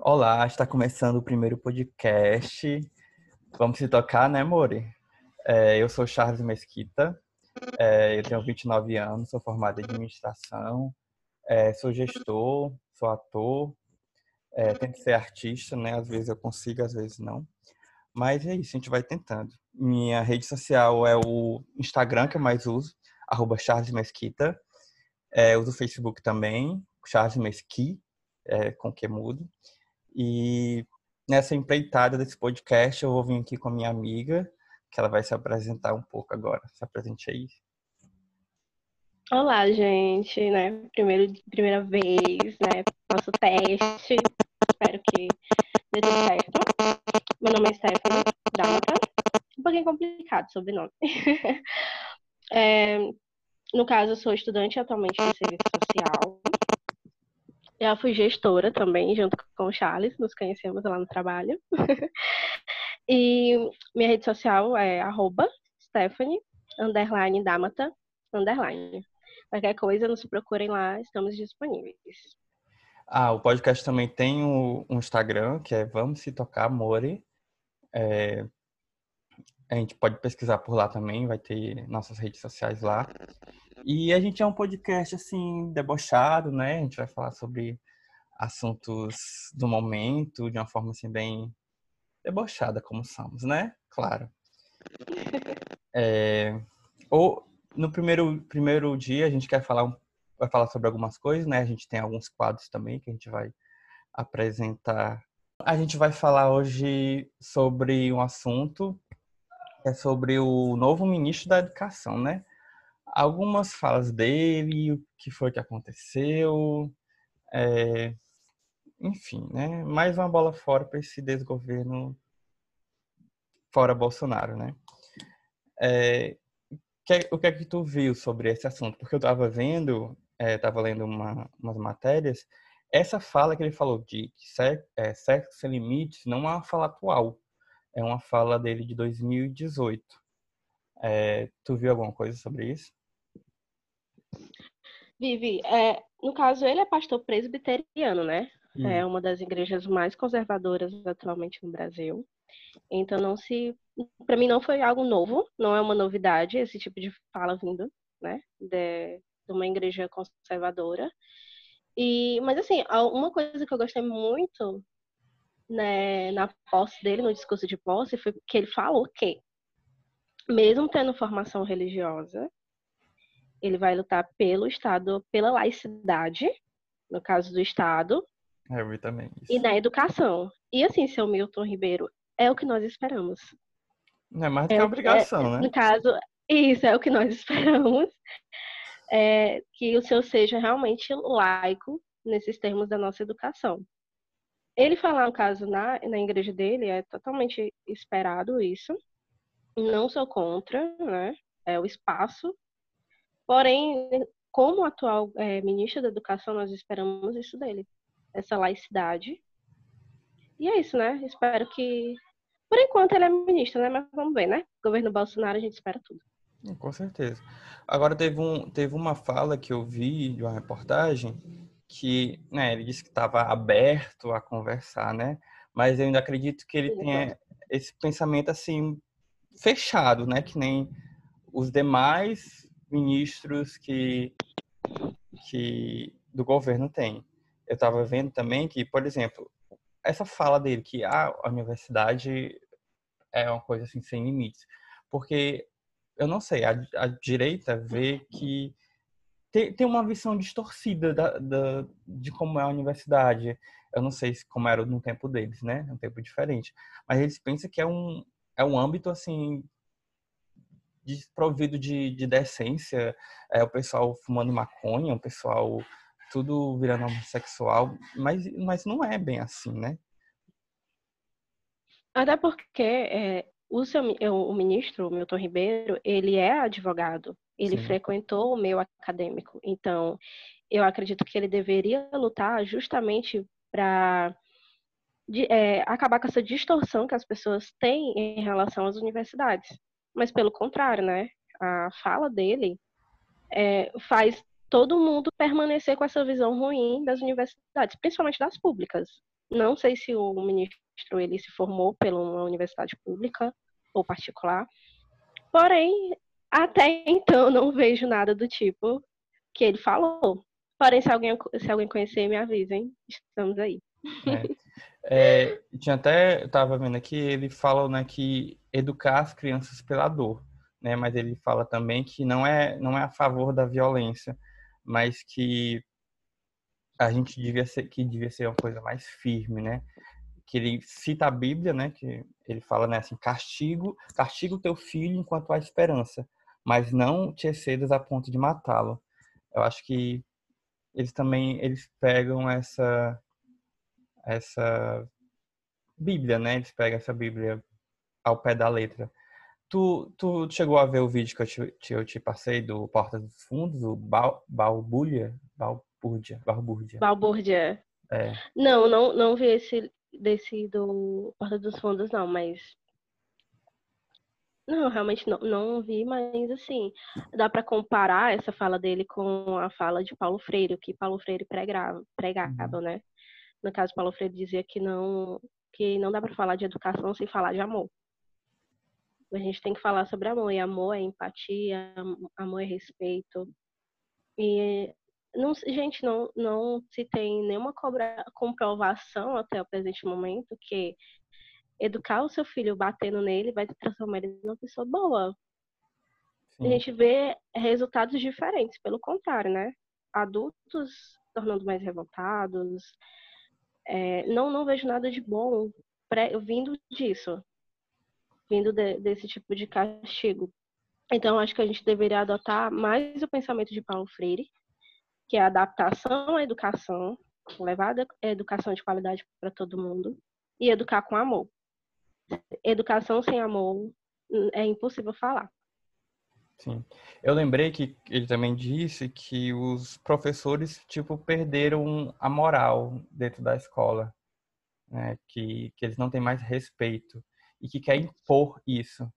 Olá, está começando o primeiro podcast. Vamos se tocar, né, Mori? É, eu sou Charles Mesquita, é, eu tenho 29 anos, sou formado em administração, é, sou gestor, sou ator, é, tento ser artista, né? Às vezes eu consigo, às vezes não. Mas é isso, a gente vai tentando. Minha rede social é o Instagram que eu mais uso, arroba Charles Mesquita. É, uso o Facebook também, Charles Mesqui, é, com que mudo. E nessa empreitada desse podcast, eu vou vir aqui com a minha amiga, que ela vai se apresentar um pouco agora. Se apresente aí. Olá, gente, né? Primeiro, primeira vez, né? Nosso teste. Espero que dê tudo certo. Meu nome é Stephanie Dálata. Um pouquinho complicado o sobrenome. é, no caso, eu sou estudante atualmente de serviço social. Já fui gestora também, junto com o Charles, nos conhecemos lá no trabalho. e minha rede social é arroba Stephanie, underline Damata, underline. Qualquer coisa, nos procurem lá, estamos disponíveis. Ah, o podcast também tem um Instagram, que é Vamos Se Tocar More. É, a gente pode pesquisar por lá também, vai ter nossas redes sociais lá. E a gente é um podcast assim debochado, né? A gente vai falar sobre assuntos do momento de uma forma assim bem debochada como somos, né? Claro. É, ou no primeiro primeiro dia a gente quer falar vai falar sobre algumas coisas, né? A gente tem alguns quadros também que a gente vai apresentar. A gente vai falar hoje sobre um assunto é sobre o novo ministro da Educação, né? Algumas falas dele, o que foi que aconteceu, é, enfim, né? Mais uma bola fora para esse desgoverno fora Bolsonaro, né? É, que, o que é que tu viu sobre esse assunto? Porque eu estava vendo, estava é, lendo uma, umas matérias, essa fala que ele falou de sexo, é, sexo sem limites não é uma fala atual, é uma fala dele de 2018. É, tu viu alguma coisa sobre isso? Vivi, é, no caso, ele é pastor presbiteriano, né? Hum. É uma das igrejas mais conservadoras atualmente no Brasil. Então, não se. Para mim, não foi algo novo, não é uma novidade esse tipo de fala vindo, né? De, de uma igreja conservadora. E, mas, assim, uma coisa que eu gostei muito né, na posse dele, no discurso de posse, foi que ele falou que, mesmo tendo formação religiosa, ele vai lutar pelo Estado, pela laicidade, no caso do Estado. É, eu vi também. Isso. E na educação. E assim, seu Milton Ribeiro, é o que nós esperamos. Não é mais do é, que obrigação, é, né? No caso, isso é o que nós esperamos. É, que o seu seja realmente laico nesses termos da nossa educação. Ele falar, no caso, na, na igreja dele, é totalmente esperado isso. Não sou contra, né? É o espaço Porém, como atual é, ministro da Educação, nós esperamos isso dele, essa laicidade. E é isso, né? Espero que. Por enquanto ele é ministro, né? Mas vamos ver, né? Governo Bolsonaro, a gente espera tudo. Com certeza. Agora teve, um, teve uma fala que eu vi de uma reportagem que né, ele disse que estava aberto a conversar, né? Mas eu ainda acredito que ele tenha esse pensamento assim fechado, né? Que nem os demais ministros que, que do governo tem. Eu estava vendo também que, por exemplo, essa fala dele que ah, a universidade é uma coisa assim sem limites, porque eu não sei, a, a direita vê que tem, tem uma visão distorcida da, da, de como é a universidade. Eu não sei como era no tempo deles, né? É um tempo diferente. Mas eles pensam que é um, é um âmbito assim desprovido de, de decência, é, o pessoal fumando maconha, o pessoal tudo virando homossexual, mas, mas não é bem assim, né? Até porque é, o, seu, o ministro, Milton Ribeiro, ele é advogado, ele Sim. frequentou o meio acadêmico, então eu acredito que ele deveria lutar justamente para é, acabar com essa distorção que as pessoas têm em relação às universidades mas pelo contrário, né? A fala dele é, faz todo mundo permanecer com essa visão ruim das universidades, principalmente das públicas. Não sei se o ministro ele se formou pela uma universidade pública ou particular. Porém, até então não vejo nada do tipo que ele falou. Porém, se alguém, se alguém conhecer, me avisem. Estamos aí. É. É, tinha até, eu tava vendo aqui, ele fala né, que educar as crianças pela dor, né? Mas ele fala também que não é, não é a favor da violência, mas que a gente devia ser, que devia ser uma coisa mais firme, né? Que ele cita a Bíblia, né? Que ele fala, né? Assim, castigo, castigo o teu filho enquanto há esperança, mas não te excedas a ponto de matá-lo. Eu acho que eles também eles pegam essa essa Bíblia, né? Eles pegam essa Bíblia ao pé da letra. Tu, tu chegou a ver o vídeo que eu te, eu te passei do Porta dos Fundos, o Balbúrdia? Balbúrdia. Balbúrdia. Balbúrdia. É. Não, não, não vi esse desse do Porta dos Fundos, não, mas não, realmente não, não vi, mas assim, dá para comparar essa fala dele com a fala de Paulo Freire, o que Paulo Freire pregava, pregava uhum. né? No caso, Paulo Freire dizia que não, que não dá para falar de educação sem falar de amor. A gente tem que falar sobre amor, e amor é empatia, amor é respeito. E não, gente, não, não se tem nenhuma cobra, comprovação até o presente momento que educar o seu filho batendo nele vai transformar ele numa pessoa boa. Sim. A gente vê resultados diferentes, pelo contrário, né? Adultos tornando mais revoltados. É, não, não vejo nada de bom pré, vindo disso, vindo de, desse tipo de castigo. Então, acho que a gente deveria adotar mais o pensamento de Paulo Freire, que é a adaptação à educação, levar a educação de qualidade para todo mundo e educar com amor educação sem amor é impossível falar. Sim. Eu lembrei que ele também disse que os professores, tipo, perderam a moral dentro da escola, né? Que, que eles não têm mais respeito e que quer impor isso.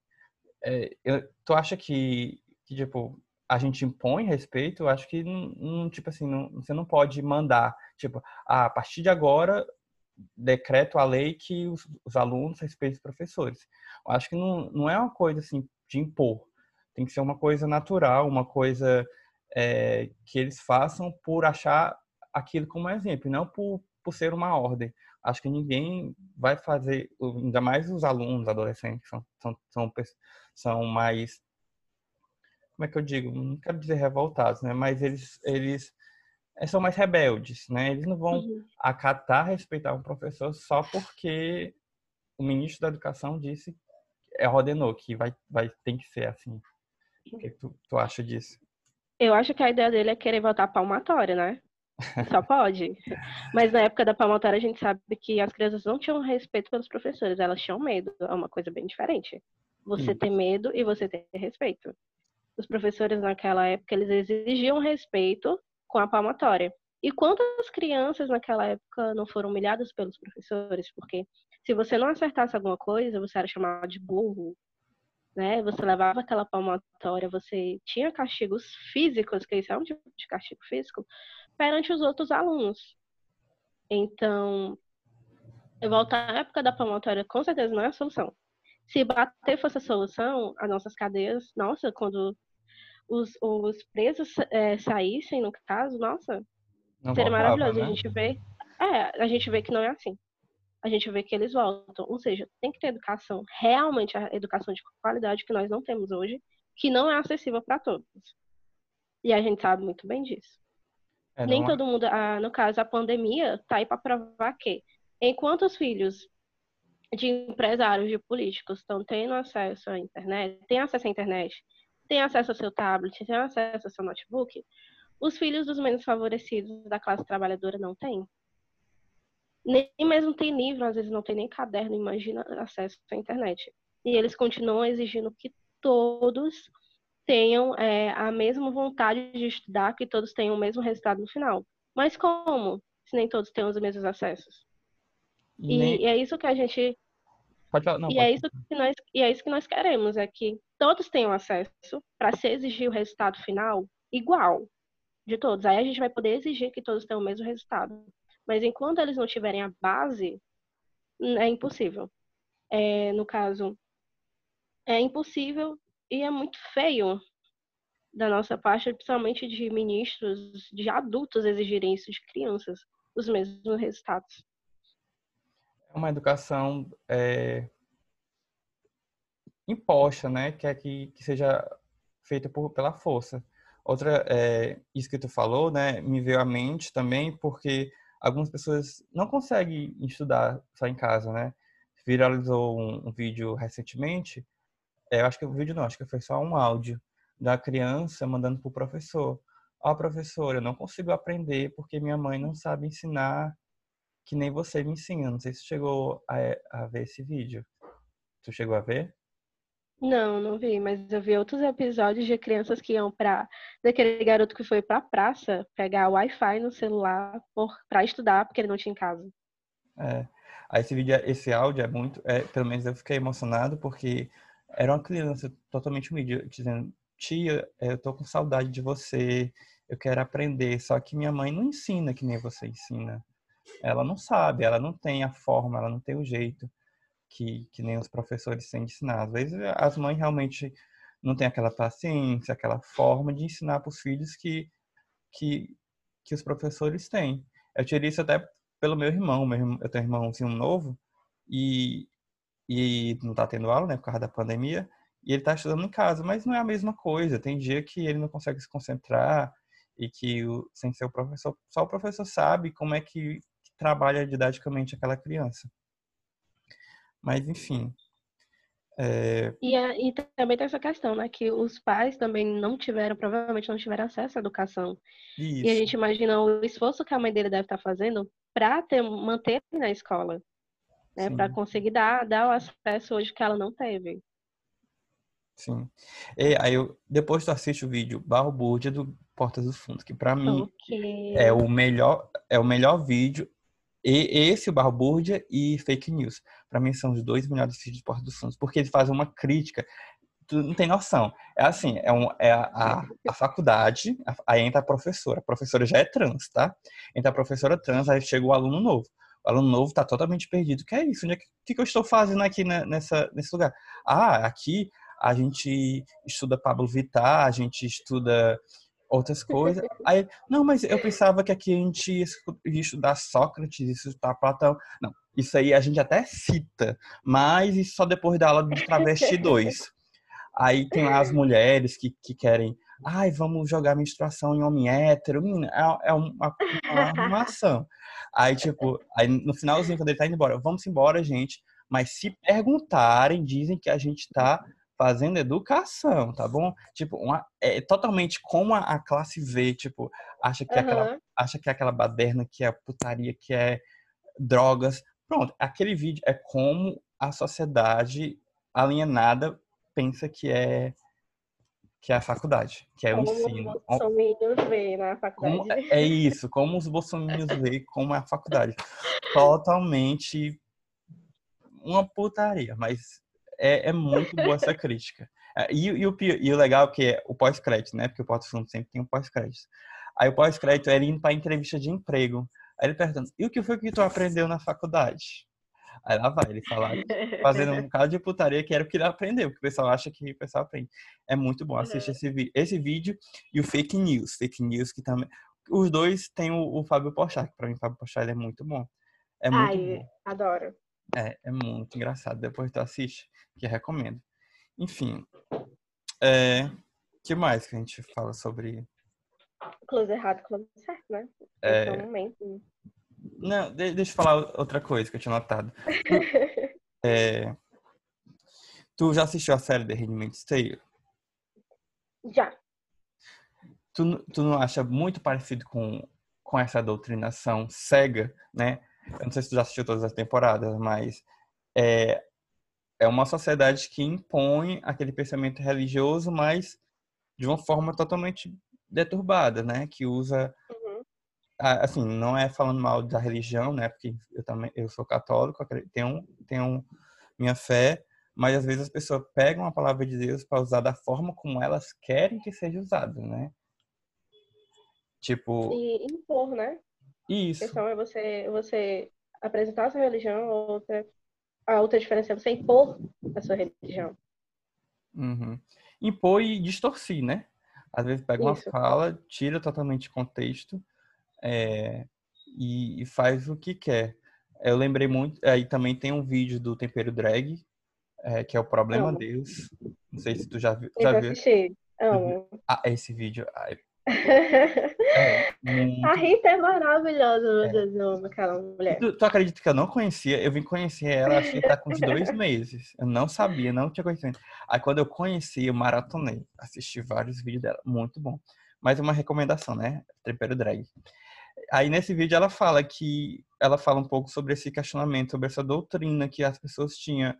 É, eu, tu acha que, que, tipo, a gente impõe respeito? Eu acho que, não, tipo assim, não, você não pode mandar, tipo, ah, a partir de agora decreto a lei que os, os alunos respeitem os professores. Eu acho que não, não é uma coisa assim de impor. Tem que ser uma coisa natural, uma coisa é, que eles façam por achar aquilo como exemplo, não por, por ser uma ordem. Acho que ninguém vai fazer, ainda mais os alunos, adolescentes, são, são, são, são mais como é que eu digo? Não quero dizer revoltados, né? Mas eles, eles é, são mais rebeldes, né? Eles não vão uhum. acatar, respeitar um professor só porque o ministro da Educação disse, é, ordenou que vai, vai, tem que ser assim. O que tu, tu acha disso? Eu acho que a ideia dele é querer votar palmatória, né? Só pode. Mas na época da palmatória a gente sabe que as crianças não tinham respeito pelos professores, elas tinham medo. É uma coisa bem diferente. Você ter medo e você ter respeito. Os professores naquela época, eles exigiam respeito com a palmatória. E quantas crianças naquela época não foram humilhadas pelos professores? Porque se você não acertasse alguma coisa, você era chamado de burro, né? Você levava aquela palmatória, você tinha castigos físicos, que isso é um tipo de castigo físico, perante os outros alunos. Então, voltar à época da palmatória com certeza não é a solução. Se bater fosse a solução, as nossas cadeias, nossa, quando os, os presos é, saíssem, no caso, nossa, não seria voltava, maravilhoso. Né? A gente vê. É, a gente vê que não é assim. A gente vê que eles voltam. Ou seja, tem que ter educação, realmente a educação de qualidade que nós não temos hoje, que não é acessível para todos. E a gente sabe muito bem disso. É, Nem é. todo mundo, ah, no caso, a pandemia está aí para provar que, enquanto os filhos de empresários, de políticos estão tendo acesso à internet, têm acesso à internet, tem acesso ao seu tablet, tem acesso ao seu notebook, os filhos dos menos favorecidos da classe trabalhadora não têm. Nem mesmo tem livro, às vezes não tem nem caderno, imagina acesso à internet. E eles continuam exigindo que todos tenham é, a mesma vontade de estudar, que todos tenham o mesmo resultado no final. Mas como? Se nem todos têm os mesmos acessos. E, nem... e é isso que a gente Pode falar. Não, e, pode. É isso que nós, e é isso que nós queremos, é que todos tenham acesso para se exigir o resultado final igual de todos. Aí a gente vai poder exigir que todos tenham o mesmo resultado. Mas enquanto eles não tiverem a base, é impossível. É, no caso, é impossível e é muito feio da nossa parte, principalmente de ministros, de adultos exigirem isso de crianças, os mesmos resultados. É uma educação é, imposta, né? Que é que, que seja feita por, pela força. Outra, é, isso que tu falou, né, me veio à mente também, porque algumas pessoas não conseguem estudar só em casa, né? Viralizou um, um vídeo recentemente, é, eu acho que o vídeo não, acho que foi só um áudio da criança mandando para o professor. Ó, oh, professor, eu não consigo aprender porque minha mãe não sabe ensinar que nem você me ensina. Não sei se chegou a, a ver esse vídeo. Tu chegou a ver? Não, não vi, mas eu vi outros episódios de crianças que iam para daquele garoto que foi para a praça pegar Wi-Fi no celular para estudar porque ele não tinha em casa. É. Aí esse vídeo, esse áudio é muito, é, pelo menos eu fiquei emocionado porque era uma criança totalmente humilde, dizendo: "Tia, eu tô com saudade de você, eu quero aprender, só que minha mãe não ensina que nem você ensina. Ela não sabe, ela não tem a forma, ela não tem o jeito." Que, que nem os professores têm de ensinar. Às vezes as mães realmente não têm aquela paciência, aquela forma de ensinar para os filhos que, que, que os professores têm. Eu tirei isso até pelo meu irmão. eu tenho um irmãozinho novo e, e não está tendo aula, né, por causa da pandemia, e ele está estudando em casa, mas não é a mesma coisa. Tem dia que ele não consegue se concentrar e que, sem ser o professor, só o professor sabe como é que trabalha didaticamente aquela criança. Mas, enfim. É... E, e também tem essa questão, né? Que os pais também não tiveram, provavelmente não tiveram acesso à educação. Isso. E a gente imagina o esforço que a mãe dele deve estar fazendo para manter na escola. Né, para conseguir dar, dar o acesso hoje que ela não teve. Sim. E aí eu, depois tu assiste o vídeo Barro Búrdia do Portas do Fundo, que para mim okay. é o melhor é o melhor vídeo e esse, o Barbúrdia e Fake News. Para mim, são os dois melhores vídeos de Porta dos Fundos, porque eles fazem uma crítica. Tu não tem noção. É assim, é, um, é a, a, a faculdade, aí entra a professora. A professora já é trans, tá? Entra a professora trans, aí chega o aluno novo. O aluno novo tá totalmente perdido. Que é isso? O que, que eu estou fazendo aqui nessa, nesse lugar? Ah, aqui a gente estuda Pablo Vittar, a gente estuda outras coisas. Aí, não, mas eu pensava que aqui a gente ia estudar Sócrates, estudar Platão. Não, isso aí a gente até cita, mas isso só depois da aula de Travesti 2. Aí tem lá as mulheres que, que querem, ai, vamos jogar menstruação em homem hétero. é, é uma, uma arrumação. Aí, tipo, aí no finalzinho, quando ele tá indo embora, vamos embora, gente. Mas se perguntarem, dizem que a gente tá fazendo educação, tá bom? Tipo, uma, é totalmente como a, a classe V, tipo, acha que, uhum. aquela, acha que é aquela baderna, que é putaria, que é drogas. Pronto, aquele vídeo é como a sociedade alienada pensa que é que é a faculdade, que é como o ensino. Os bolsominions veem na faculdade. Como, é, é isso, como os bolsominions veem como é a faculdade. Totalmente uma putaria, mas é, é muito boa essa crítica. É, e, e, o, e o legal é que é o pós-crédito, né? Porque o Porto Fundo sempre tem um pós-crédito. Aí o pós-crédito é ele indo para entrevista de emprego. Aí ele pergunta, e o que foi que tu aprendeu na faculdade? Aí lá vai ele falar, fazendo um bocado de putaria que era o que ele aprendeu, porque o pessoal acha que o pessoal aprende. É muito bom, assistir uhum. esse, esse vídeo e o Fake News. Fake News que também... Os dois tem o, o Fábio Pochá, que pra mim o Fábio ele é muito bom. É muito Ai, bom. adoro. É, é muito engraçado. Depois tu assiste, que recomendo. Enfim, é, que mais que a gente fala sobre... Close errado, close certo, né? É... É momento. Não, deixa eu falar outra coisa que eu tinha notado. é, tu já assistiu a série The Handmaid's Tale? Já. Tu, tu não acha muito parecido com, com essa doutrinação cega, né? Eu não sei se tu já assistiu todas as temporadas, mas é, é uma sociedade que impõe aquele pensamento religioso, mas de uma forma totalmente deturbada, né? Que usa uhum. assim, não é falando mal da religião, né? Porque eu também eu sou católico, tenho tenho minha fé, mas às vezes as pessoas pegam a palavra de Deus para usar da forma como elas querem que seja usada, né? Tipo e impor, né? Isso. A questão é você, você apresentar a sua religião, outra, a outra diferença é você impor a sua religião. Uhum. Impor e distorcer, né? Às vezes pega uma Isso. fala, tira totalmente o contexto é, e, e faz o que quer. Eu lembrei muito, aí também tem um vídeo do Tempero Drag, é, que é o Problema. Deus. Não sei se tu já viu. Eu Já viu? assisti. Amo. Ah, esse vídeo. é muito a Rita é maravilhosa, meu É. Deus, eu amo aquela mulher. Tu, tu acredita que eu não conhecia? Eu vim conhecer ela, acho que tá com uns dois meses. Eu não sabia, não tinha conhecido. Aí quando eu conheci, eu maratonei. Assisti vários vídeos dela, muito bom. Mas uma recomendação, né? Tempero drag. Aí nesse vídeo ela fala que ela fala um pouco sobre esse questionamento, sobre essa doutrina que as pessoas tinham,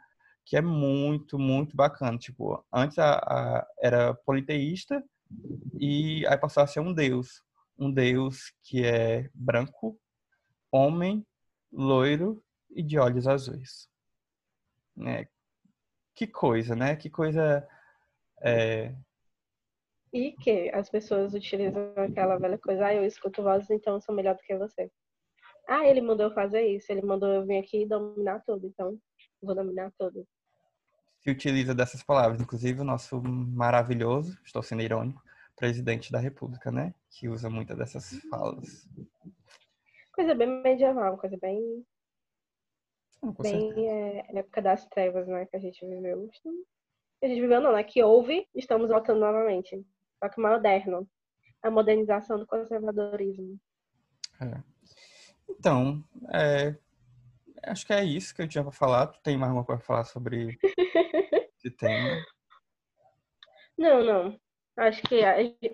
que é muito, muito bacana. Tipo, antes a, a- era politeísta e aí passou a ser um deus. Um deus que é branco, homem, loiro e de olhos azuis. Né? Que coisa, né? Que coisa. É... E que as pessoas utilizam aquela velha coisa, ah, eu escuto vozes, então eu sou melhor do que você. Ah, ele mandou eu fazer isso, ele mandou eu vir aqui e dominar tudo, então vou dominar tudo. Se utiliza dessas palavras, inclusive o nosso maravilhoso, estou sendo irônico, presidente da República, né? Que usa muitas dessas falas. Coisa bem medieval, coisa bem, Não, certeza. bem é, época das trevas, né, que a gente viveu. A gente viveu não, né, que houve, estamos voltando novamente. Só que moderno. A modernização do conservadorismo. É. Então, é, acho que é isso que eu tinha para falar. Tu tem mais alguma coisa para falar sobre esse tema? Não, não. Acho que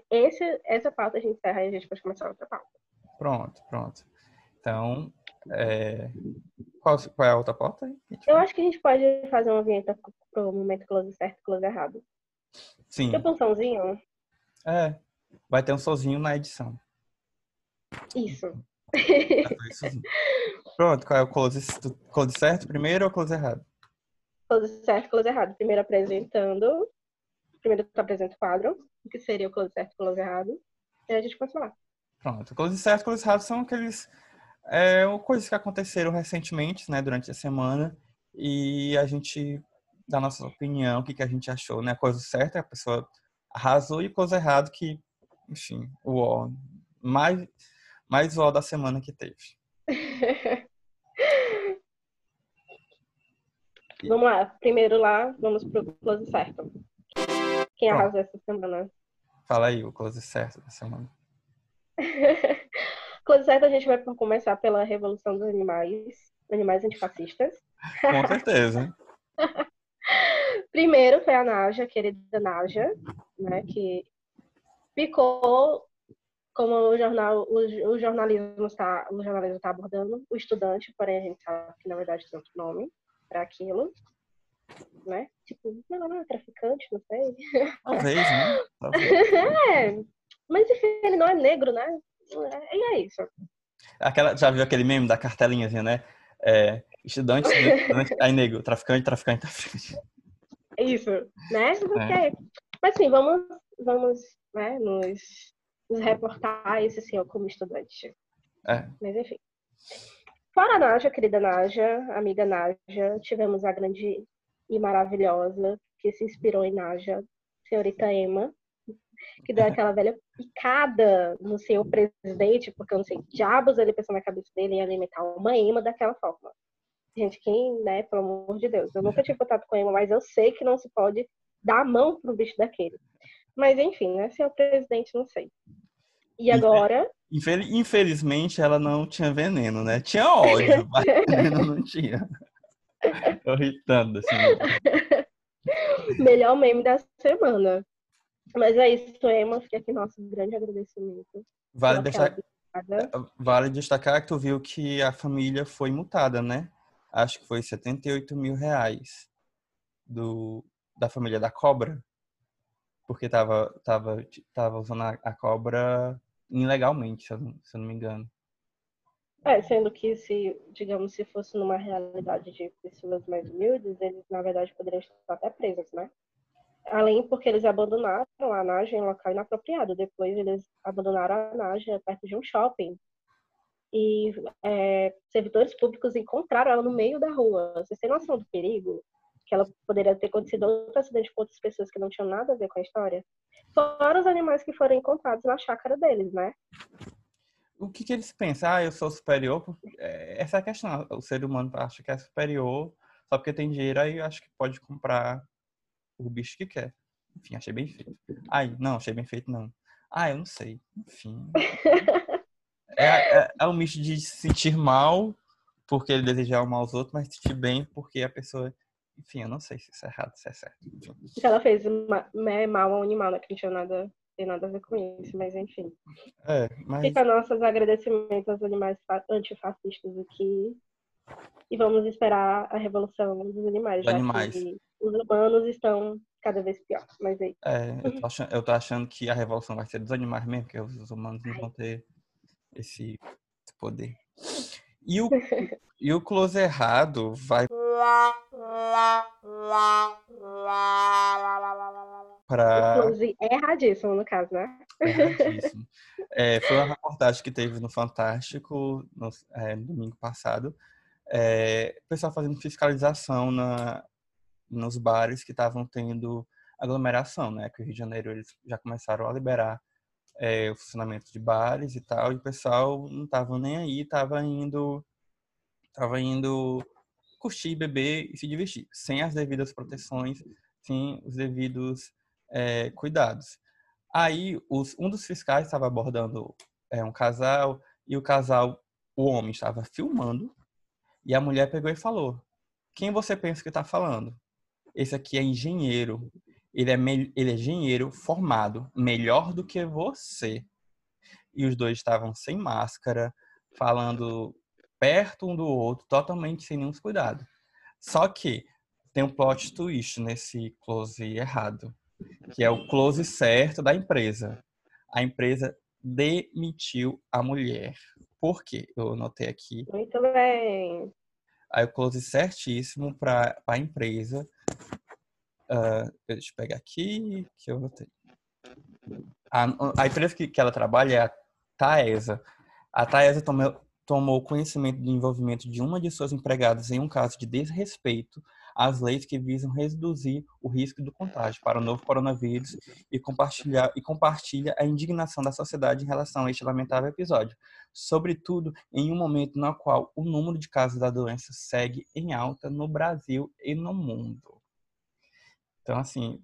esse, essa pauta a gente encerra e a gente pode começar outra pauta. Pronto, pronto. Então, é, qual, qual é a outra pauta? Eu acho que a gente pode fazer uma vinheta pro momento close certo e close errado. Sim, Tipo um somzinho? é. Vai ter um sozinho na edição. Isso. Pronto, qual é o close, close certo primeiro ou close errado? Close certo close errado. Primeiro apresentando. Primeiro tu apresenta o quadro, o que seria o close certo e close errado. E aí a gente pode falar. Pronto. Close certo e close errado são aqueles é, coisas que aconteceram recentemente, né, durante a semana, e a gente dá a nossa opinião, o que, que a gente achou, né? A coisa certa, a pessoa arrasou, e coisa errada que, enfim, o ó, mais, mais o ó da semana que teve. Vamos lá. Primeiro lá, vamos pro close certo. Quem arrasou essa semana? Fala aí o close certo da semana. Close certo, a gente vai começar pela Revolução dos Animais. Animais antifascistas. Com certeza. Primeiro foi a Naja, a querida Naja, né, que ficou como o jornal, o, o jornalismo está, o jornalismo está abordando, o estudante, porém a gente sabe que na verdade tem outro nome para aquilo, né? Tipo, não, não, traficante, não sei. Talvez, né? Talvez. É, mas enfim, ele não é negro, né? E é isso. Aquela, já viu aquele meme da cartelinhazinha, né? É, estudante, estudante, aí nego, traficante, traficante, traficante. É isso, né? Ok. Mas sim, vamos, vamos né, nos, nos reportar a esse senhor como estudante. É. Mas enfim. Fora a Naja, querida Naja, amiga Naja, tivemos a grande e maravilhosa que se inspirou em Naja, senhorita Emma, que deu aquela velha picada no senhor presidente, porque eu não sei diabos ele pensou na cabeça dele em alimentar uma Emma daquela forma. Gente, quem, né, pelo amor de Deus, eu nunca tive contato com Emma, mas eu sei que não se pode dar a mão pro bicho daquele. Mas enfim, né, senhor presidente, não sei. E agora, Infel- Infelizmente, ela não tinha veneno, né? Tinha ódio, mas veneno não tinha. Tô irritando, assim. melhor meme da semana. Mas é isso, Emma. Fica aqui nosso grande agradecimento. Vale, picada. vale destacar que tu viu que a família foi multada, né? Acho que foi 78 mil reais do, da família da cobra. Porque tava, tava, tava usando a, a cobra ilegalmente, se eu, não- se eu não me engano. É, sendo que se, digamos, se fosse numa realidade de pessoas mais humildes, eles na verdade poderiam estar até presos, né? Além porque eles abandonaram a Naja em um local inapropriado. Depois eles abandonaram a Naja perto de um shopping. e é, servidores públicos encontraram ela no meio da rua. Vocês têm noção do perigo? Que ela poderia ter acontecido outro acidente com outras pessoas que não tinham nada a ver com a história. Fora os animais que foram encontrados na chácara deles, né? O que, que eles pensam? Ah, eu sou superior? É, essa é a questão. O ser humano acha que é superior só porque tem dinheiro, aí acho que pode comprar o bicho que quer. Enfim, achei bem feito. Ai, não, achei bem feito, não. Ah, eu não sei. Enfim. É, é, é um misto de se sentir mal porque ele desejar o mal aos outros, mas se sentir bem porque a pessoa. Enfim, eu não sei se isso é errado, se é certo. Enfim. Ela fez né, mal ao animal, né? Que não tinha nada, tem nada a ver com isso, mas enfim. É, mas... Fica nossos agradecimentos aos animais antifascistas aqui. E vamos esperar a revolução dos animais. Os animais. os humanos estão cada vez pior. Mas aí. É, eu tô, achando, eu tô achando que a revolução vai ser dos animais mesmo, porque os humanos não vão ter esse, poder. E o, e o close errado vai para close erradíssimo no caso, né? Erradíssimo. É, foi uma reportagem que teve no Fantástico no é, domingo passado. É, o pessoal fazendo fiscalização na, nos bares que estavam tendo aglomeração, né? Que o Rio de Janeiro eles já começaram a liberar é, o funcionamento de bares e tal, e o pessoal não tava nem aí, tava indo, tava indo curtir, beber e se divertir, sem as devidas proteções, sem os devidos é, cuidados. Aí, os, um dos fiscais estava abordando é, um casal, e o casal, o homem estava filmando, e a mulher pegou e falou: Quem você pensa que está falando? Esse aqui é engenheiro ele é, ele é engenheiro formado, melhor do que você. E os dois estavam sem máscara, falando perto um do outro, totalmente sem nenhum cuidado. Só que tem um plot twist nesse close errado, que é o close certo da empresa. A empresa demitiu a mulher. Por quê? Eu anotei aqui. Muito bem. Aí o close certíssimo para a empresa Uh, deixa eu pegar aqui, que eu ter. A, a empresa que, que ela trabalha é a Taesa. A Taesa tomou, tomou conhecimento do envolvimento de uma de suas empregadas em um caso de desrespeito às leis que visam reduzir o risco do contágio para o novo coronavírus e, compartilhar, e compartilha a indignação da sociedade em relação a este lamentável episódio, sobretudo em um momento no qual o número de casos da doença segue em alta no Brasil e no mundo. Então, assim,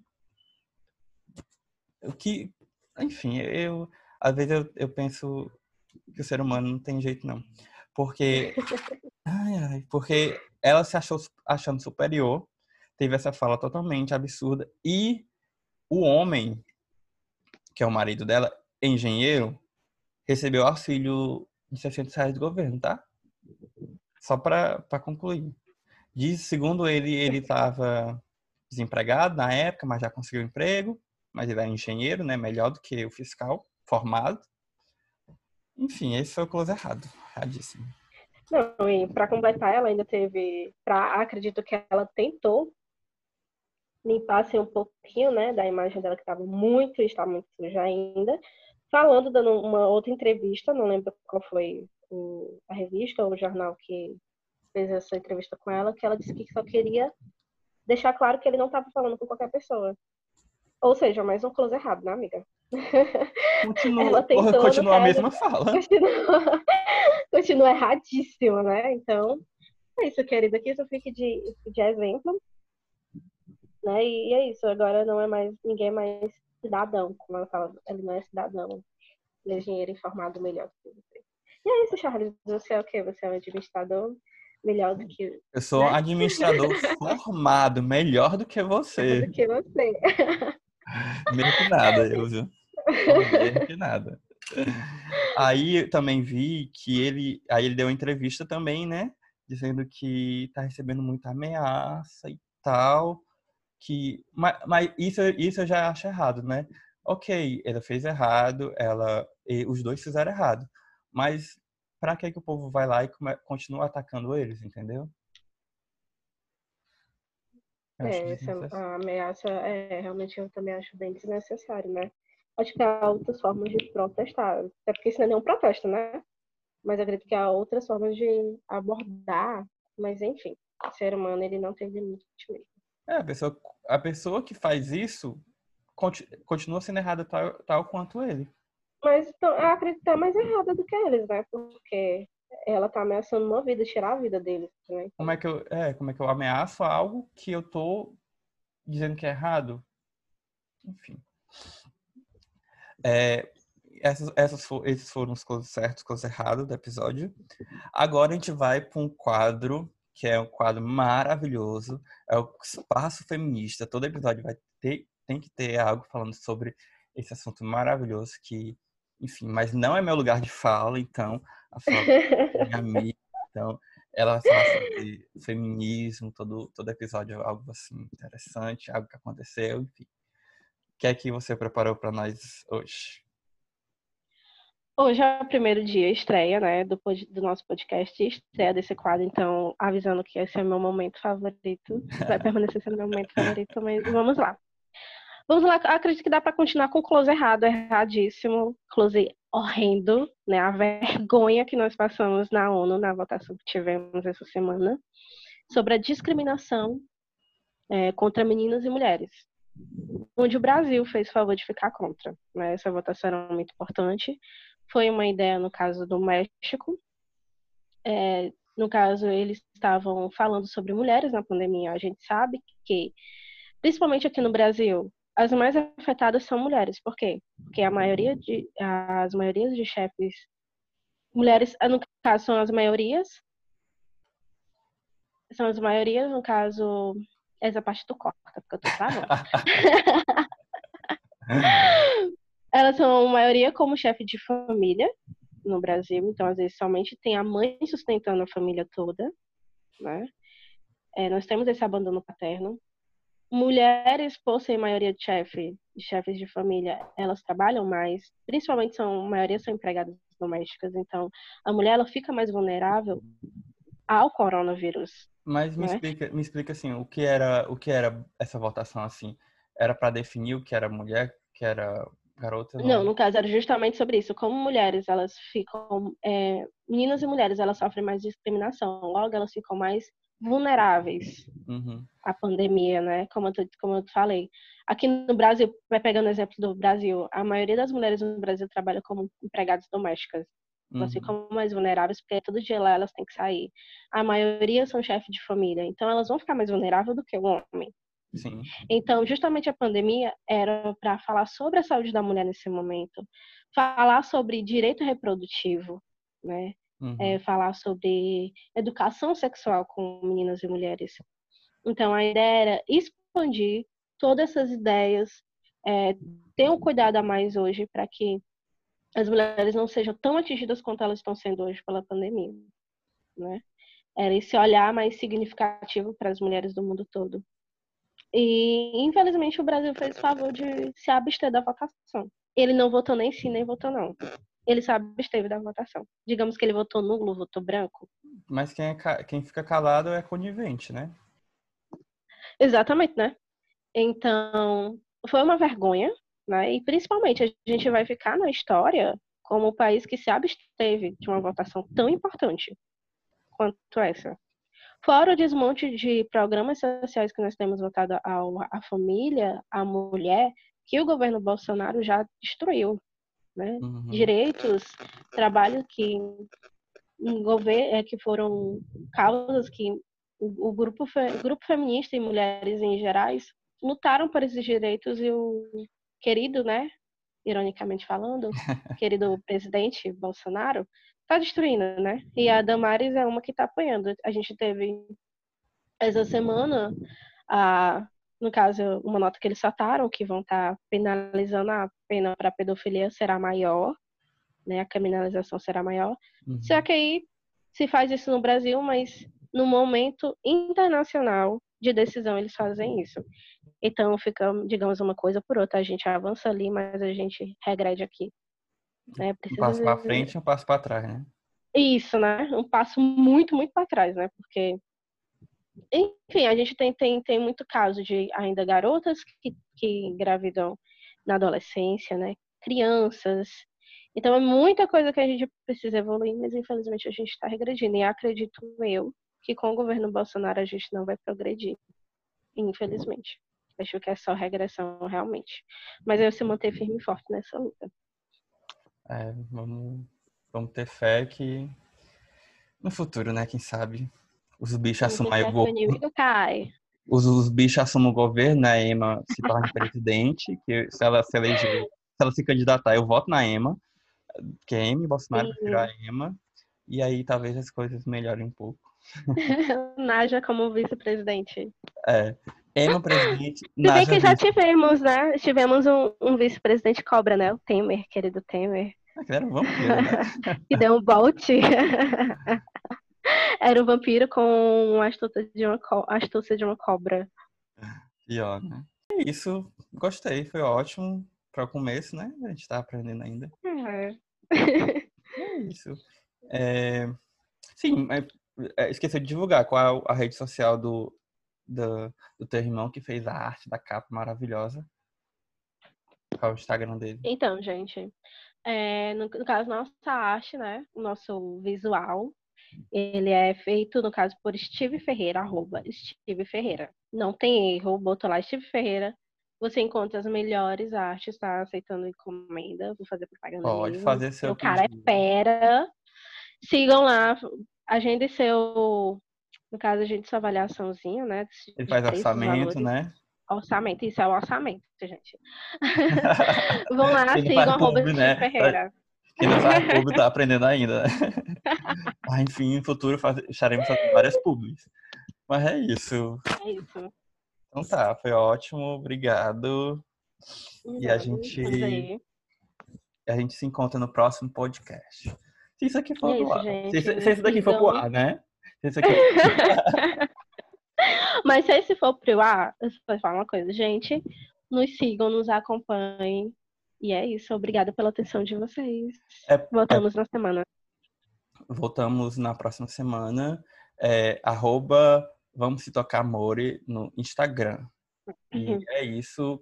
o que, enfim, eu às vezes eu, eu penso que o ser humano não tem jeito não, porque, ai, ai, porque ela se achou achando superior, teve essa fala totalmente absurda e o homem, que é o marido dela, engenheiro, recebeu auxílio de 600 reais do governo, tá? Só para concluir. Diz, segundo ele, ele estava desempregado na época, mas já conseguiu emprego, mas ele era engenheiro, né, melhor do que o fiscal formado. Enfim, esse foi o close errado, erradíssimo. Não, e para completar, ela ainda teve, pra, acredito que ela tentou limpar assim, um pouquinho, né, da imagem dela que estava muito, está muito suja ainda, falando, dando uma outra entrevista, não lembro qual foi o, a revista ou o jornal que fez essa entrevista com ela, que ela disse que só queria deixar claro que ele não estava falando com qualquer pessoa. Ou seja, mais um close errado, né, amiga? Continua, Ela continua a mesma fala. Continua, continua erradíssimo, né? Então, é isso, querida. Aqui isso fica de, de exemplo. Né? E é isso, agora não é mais, ninguém é mais cidadão, como ela fala, ele não é cidadão, ele é engenheiro informado melhor que você. E é isso, Charles, você é o quê? Você é um administrador melhor do que. Eu sou né? administrador formado, melhor do que você. Melhor do que você. Menos que nada, eu, viu? Menos que nada. Aí também vi que ele. Aí ele deu entrevista também, né? Dizendo que tá recebendo muita ameaça e tal. Que, mas, mas isso, isso eu já acho errado, né? Ok, ela fez errado, ela, os dois fizeram errado. Mas para que, que o povo vai lá e continua atacando eles, entendeu? É, essa a ameaça é realmente eu também acho bem desnecessário, né? Acho que há outras formas de protestar, até porque isso não é um protesto, né? mas acredito que há outras formas de abordar, mas enfim, o ser humano ele não tem limite mesmo. É, a pessoa, a pessoa que faz isso continua sendo errada tal, tal quanto ele. Mas então, eu acredito que é mais errada do que eles, né? Porque ela tá ameaçando uma vida, tirar a vida deles. Né? Como é que eu, é, como é que eu ameaço algo que eu tô dizendo que é errado? Enfim. É, essas, essas esses foram os coisas certos, coisas erradas do episódio. Agora a gente vai para um quadro que é um quadro maravilhoso, é o Espaço Feminista. Todo episódio vai ter, tem que ter algo falando sobre esse assunto maravilhoso que, enfim, mas não é meu lugar de fala, então a minha então ela fala sobre feminismo, todo, todo episódio é algo assim interessante, algo que aconteceu, enfim. O que é que você preparou para nós hoje? Hoje é o primeiro dia, estreia, né, do, do nosso podcast, estreia desse quadro, então avisando que esse é meu momento favorito, vai permanecer sendo meu momento favorito, mas vamos lá. Vamos lá, acredito que dá para continuar com o close errado, erradíssimo, close horrendo, né, a vergonha que nós passamos na ONU, na votação que tivemos essa semana, sobre a discriminação é, contra meninas e mulheres onde o Brasil fez favor de ficar contra. Né? Essa votação era muito importante. Foi uma ideia no caso do México. É, no caso, eles estavam falando sobre mulheres na pandemia. A gente sabe que, principalmente aqui no Brasil, as mais afetadas são mulheres. Por quê? Porque a maioria de, as maiorias de chefes, mulheres, no caso, são as maiorias. São as maiorias, no caso, essa parte tu corta, porque eu tô travando. Elas são a maioria como chefe de família no Brasil, então às vezes somente tem a mãe sustentando a família toda, né? É, nós temos esse abandono paterno. Mulheres, por serem maioria de chefe, de chefes de família, elas trabalham mais, principalmente são, a maioria são empregadas domésticas, então a mulher ela fica mais vulnerável ao coronavírus. Mas me, né? explica, me explica assim, o que era, o que era essa votação assim? Era para definir o que era mulher, o que era garota? Não, não, no caso era justamente sobre isso. Como mulheres, elas ficam. É, meninas e mulheres, elas sofrem mais discriminação. Logo, elas ficam mais vulneráveis uhum. à pandemia, né? Como eu, como eu falei. Aqui no Brasil, vai pegando o exemplo do Brasil, a maioria das mulheres no Brasil trabalha como empregadas domésticas. Elas uhum. ficam mais vulneráveis porque todo dia lá elas têm que sair. A maioria são chefes de família, então elas vão ficar mais vulneráveis do que o homem. Sim. Então, justamente a pandemia era para falar sobre a saúde da mulher nesse momento, falar sobre direito reprodutivo, né? Uhum. É, falar sobre educação sexual com meninas e mulheres. Então, a ideia era expandir todas essas ideias, é, ter um cuidado a mais hoje para que as mulheres não sejam tão atingidas quanto elas estão sendo hoje pela pandemia, né? Era esse olhar mais significativo para as mulheres do mundo todo. E, infelizmente, o Brasil fez o favor de se abster da votação. Ele não votou nem sim, nem votou não. Ele se absteve da votação. Digamos que ele votou nulo, votou branco. Mas quem, é, quem fica calado é conivente, né? Exatamente, né? Então, foi uma vergonha, né? E principalmente a gente vai ficar na história como o país que se absteve de uma votação tão importante quanto essa. Fora o desmonte de programas sociais que nós temos voltado à família, à mulher, que o governo Bolsonaro já destruiu. Né? Uhum. Direitos, trabalho que, é, que foram causas que o, o grupo, grupo feminista e mulheres em gerais lutaram por esses direitos e o querido, né, ironicamente falando, querido presidente Bolsonaro, está destruindo, né? E a Damares é uma que está apoiando. A gente teve essa semana, a, no caso, uma nota que eles soltaram, que vão estar tá penalizando a pena para pedofilia será maior, né? A criminalização será maior. Uhum. Só que aí se faz isso no Brasil, mas no momento internacional de decisão eles fazem isso. Então fica, digamos, uma coisa por outra. A gente avança ali, mas a gente regrede aqui. Né? Um passo para frente e um passo para trás, né? Isso, né? Um passo muito, muito para trás, né? Porque, enfim, a gente tem, tem, tem muito caso de ainda garotas que, que engravidam na adolescência, né? Crianças. Então é muita coisa que a gente precisa evoluir, mas infelizmente a gente está regredindo. E acredito eu que com o governo Bolsonaro a gente não vai progredir. Infelizmente. Acho que é só regressão realmente. Mas eu se manter firme e forte nessa luta. É, vamos, vamos ter fé que no futuro, né? Quem sabe os bichos assumam o governo. Os, os bichos assumam o governo, a Ema se torne presidente, que se ela se eleger, se ela se candidatar, eu voto na Ema, que é Ema, Bolsonaro virar a Ema, e aí talvez as coisas melhorem um pouco. Naja como vice-presidente. É. Ema presidente. Se bem que já tivemos, né? Tivemos um, um vice-presidente cobra, né? O Temer, querido Temer. Ah, era um vampiro, né? que deu um bote. Era um vampiro com a astúcia de uma, co... astúcia de uma cobra. Pior, né? É isso. Gostei, foi ótimo para o começo, né? A gente tá aprendendo ainda. É. é isso. É... Sim, é... É, esqueci de divulgar qual é a rede social do, do, do teu irmão que fez a arte da capa maravilhosa. Qual é o Instagram dele? Então, gente, é, no, no, caso, nossa arte, né? O nosso visual, ele é feito, no caso, por Steve Ferreira, arroba Steve Ferreira. Não tem erro, botou lá Steve Ferreira. Você encontra as melhores artes, tá aceitando encomenda. Vou fazer propaganda. Pode mesmo. fazer seu. O cara é pera. Sigam lá, agende seu no caso, a gente sua avaliaçãozinha, né? Ele faz orçamento, né? Orçamento, isso é o orçamento, gente. Vão lá, sigam arroba né? Ferreira. Quem não faz público tá aprendendo ainda. Enfim, no futuro faz... estaremos fazendo várias públicas. Mas é isso. É isso. Então tá, foi ótimo, obrigado. e a gente. A gente se encontra no próximo podcast. Se isso aqui for é isso, ar. Se, se, isso daqui for pro ar, né? Esse aqui. Mas se esse for pro ar, eu só falar uma coisa, gente. Nos sigam, nos acompanhem. E é isso. Obrigada pela atenção de vocês. É, Voltamos é... na semana. Voltamos na próxima semana. É, arroba Vamos Se Tocar More no Instagram. E uhum. é isso.